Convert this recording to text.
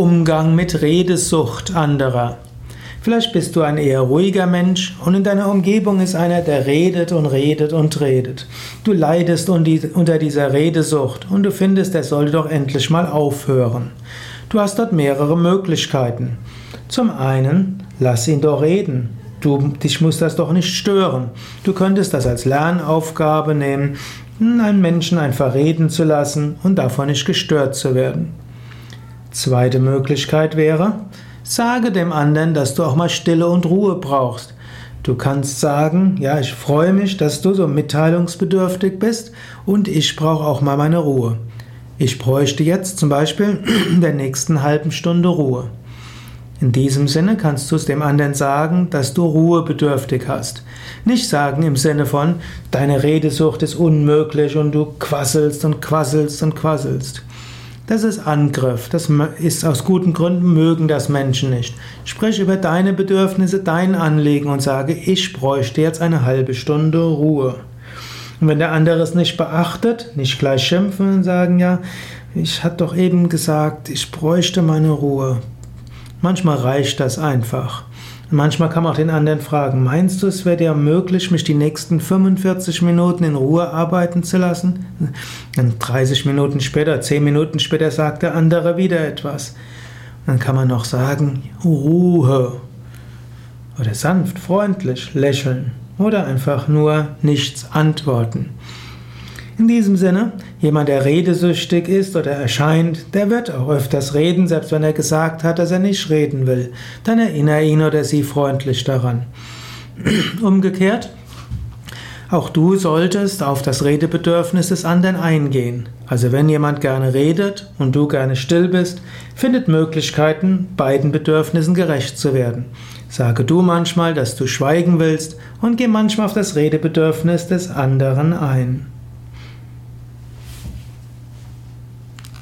Umgang mit Redesucht anderer. Vielleicht bist du ein eher ruhiger Mensch und in deiner Umgebung ist einer, der redet und redet und redet. Du leidest unter dieser Redesucht und du findest, er sollte doch endlich mal aufhören. Du hast dort mehrere Möglichkeiten. Zum einen, lass ihn doch reden. Du, dich muss das doch nicht stören. Du könntest das als Lernaufgabe nehmen, einen Menschen einfach reden zu lassen und davon nicht gestört zu werden. Zweite Möglichkeit wäre, sage dem anderen, dass du auch mal Stille und Ruhe brauchst. Du kannst sagen, ja, ich freue mich, dass du so mitteilungsbedürftig bist und ich brauche auch mal meine Ruhe. Ich bräuchte jetzt zum Beispiel in der nächsten halben Stunde Ruhe. In diesem Sinne kannst du es dem anderen sagen, dass du ruhebedürftig hast. Nicht sagen im Sinne von, deine Redesucht ist unmöglich und du quasselst und quasselst und quasselst. Das ist Angriff. Das ist aus guten Gründen mögen das Menschen nicht. Sprich über deine Bedürfnisse, dein Anliegen und sage, ich bräuchte jetzt eine halbe Stunde Ruhe. Und wenn der andere es nicht beachtet, nicht gleich schimpfen und sagen, ja, ich hatte doch eben gesagt, ich bräuchte meine Ruhe. Manchmal reicht das einfach. Manchmal kann man auch den anderen fragen, meinst du, es wäre dir möglich, mich die nächsten 45 Minuten in Ruhe arbeiten zu lassen? Dann 30 Minuten später, 10 Minuten später sagt der andere wieder etwas. Dann kann man noch sagen, Ruhe. Oder sanft, freundlich lächeln. Oder einfach nur nichts antworten. In diesem Sinne, jemand, der redesüchtig ist oder erscheint, der wird auch öfters reden, selbst wenn er gesagt hat, dass er nicht reden will. Dann erinnere ihn oder sie freundlich daran. Umgekehrt, auch du solltest auf das Redebedürfnis des anderen eingehen. Also wenn jemand gerne redet und du gerne still bist, findet Möglichkeiten, beiden Bedürfnissen gerecht zu werden. Sage du manchmal, dass du schweigen willst und geh manchmal auf das Redebedürfnis des anderen ein.